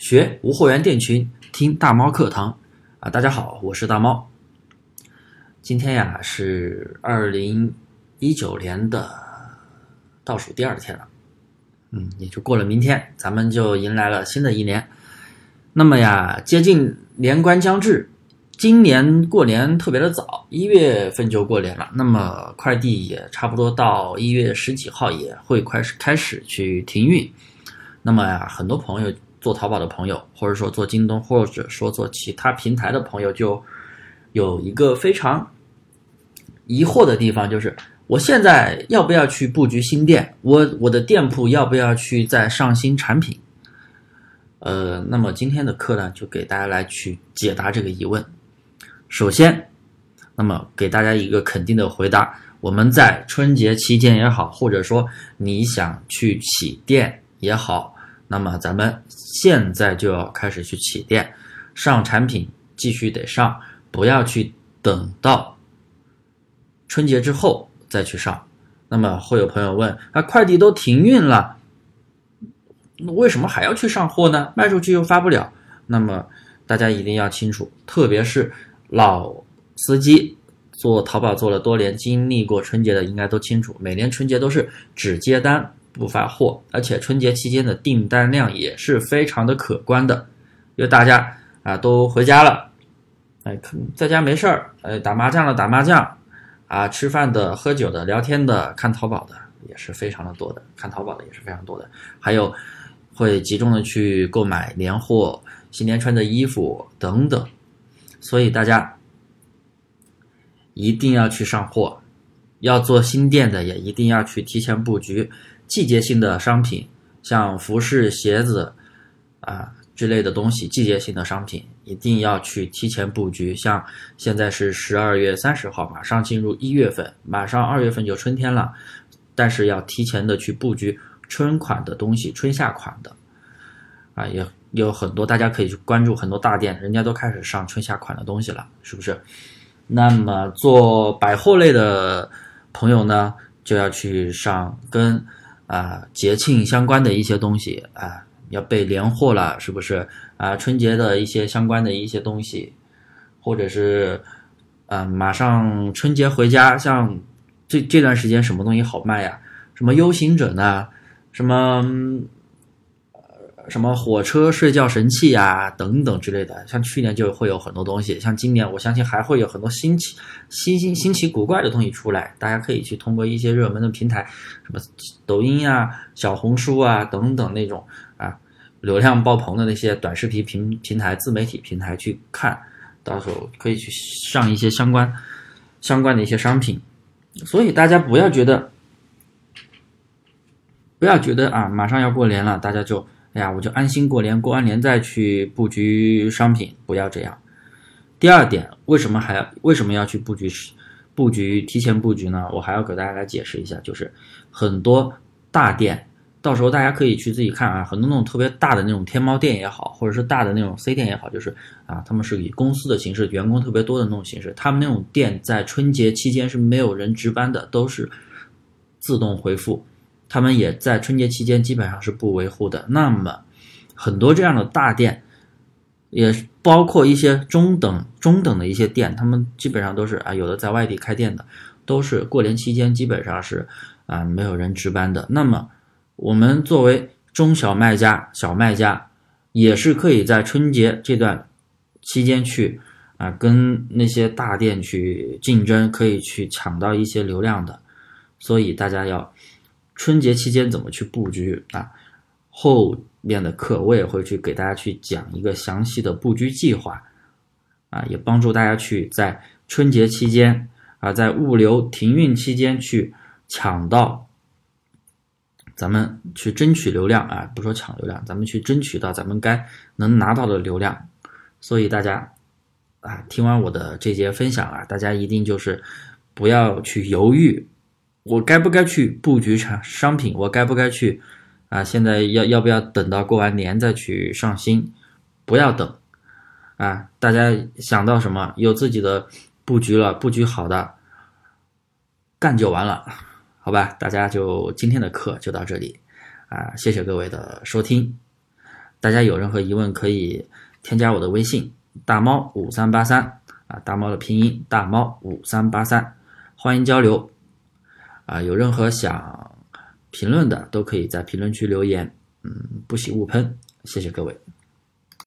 学无货源店群，听大猫课堂啊！大家好，我是大猫。今天呀是二零一九年的倒数第二天了，嗯，也就过了明天，咱们就迎来了新的一年。那么呀，接近年关将至，今年过年特别的早，一月份就过年了。那么快递也差不多到一月十几号也会开始开始去停运。那么呀，很多朋友。做淘宝的朋友，或者说做京东，或者说做其他平台的朋友，就有一个非常疑惑的地方，就是我现在要不要去布局新店？我我的店铺要不要去再上新产品？呃，那么今天的课呢，就给大家来去解答这个疑问。首先，那么给大家一个肯定的回答：我们在春节期间也好，或者说你想去起店也好。那么咱们现在就要开始去起店，上产品继续得上，不要去等到春节之后再去上。那么会有朋友问：啊，快递都停运了，那为什么还要去上货呢？卖出去又发不了。那么大家一定要清楚，特别是老司机做淘宝做了多年，经历过春节的，应该都清楚，每年春节都是只接单。不发货，而且春节期间的订单量也是非常的可观的，因为大家啊都回家了，哎，在家没事儿，哎，打麻将的打麻将，啊，吃饭的、喝酒的、聊天的、看淘宝的也是非常的多的，看淘宝的也是非常多的，还有会集中的去购买年货、新年穿的衣服等等，所以大家一定要去上货，要做新店的也一定要去提前布局。季节性的商品，像服饰、鞋子啊之类的东西，季节性的商品一定要去提前布局。像现在是十二月三十号，马上进入一月份，马上二月份就春天了，但是要提前的去布局春款的东西，春夏款的啊，也有很多大家可以去关注很多大店，人家都开始上春夏款的东西了，是不是？那么做百货类的朋友呢，就要去上跟。啊，节庆相关的一些东西啊，要备年货了，是不是啊？春节的一些相关的一些东西，或者是啊，马上春节回家，像这这段时间什么东西好卖呀？什么 U 型枕呢？什么？什么火车睡觉神器呀，等等之类的，像去年就会有很多东西，像今年我相信还会有很多新奇、新新新奇古怪的东西出来。大家可以去通过一些热门的平台，什么抖音啊、小红书啊等等那种啊流量爆棚的那些短视频平平台、自媒体平台去看，到时候可以去上一些相关相关的一些商品。所以大家不要觉得不要觉得啊，马上要过年了，大家就。哎呀，我就安心过年，过完年再去布局商品，不要这样。第二点，为什么还要为什么要去布局布局提前布局呢？我还要给大家来解释一下，就是很多大店，到时候大家可以去自己看啊，很多那种特别大的那种天猫店也好，或者是大的那种 C 店也好，就是啊，他们是以公司的形式，员工特别多的那种形式，他们那种店在春节期间是没有人值班的，都是自动回复。他们也在春节期间基本上是不维护的。那么，很多这样的大店，也包括一些中等中等的一些店，他们基本上都是啊，有的在外地开店的，都是过年期间基本上是啊没有人值班的。那么，我们作为中小卖家、小卖家，也是可以在春节这段期间去啊跟那些大店去竞争，可以去抢到一些流量的。所以大家要。春节期间怎么去布局啊？后面的课我也会去给大家去讲一个详细的布局计划，啊，也帮助大家去在春节期间啊，在物流停运期间去抢到，咱们去争取流量啊，不说抢流量，咱们去争取到咱们该能拿到的流量。所以大家啊，听完我的这节分享啊，大家一定就是不要去犹豫。我该不该去布局产商品？我该不该去啊？现在要要不要等到过完年再去上新？不要等啊！大家想到什么有自己的布局了，布局好的干就完了，好吧？大家就今天的课就到这里啊！谢谢各位的收听。大家有任何疑问可以添加我的微信大猫五三八三啊，大猫的拼音大猫五三八三，欢迎交流啊，有任何想评论的都可以在评论区留言，嗯，不喜勿喷，谢谢各位。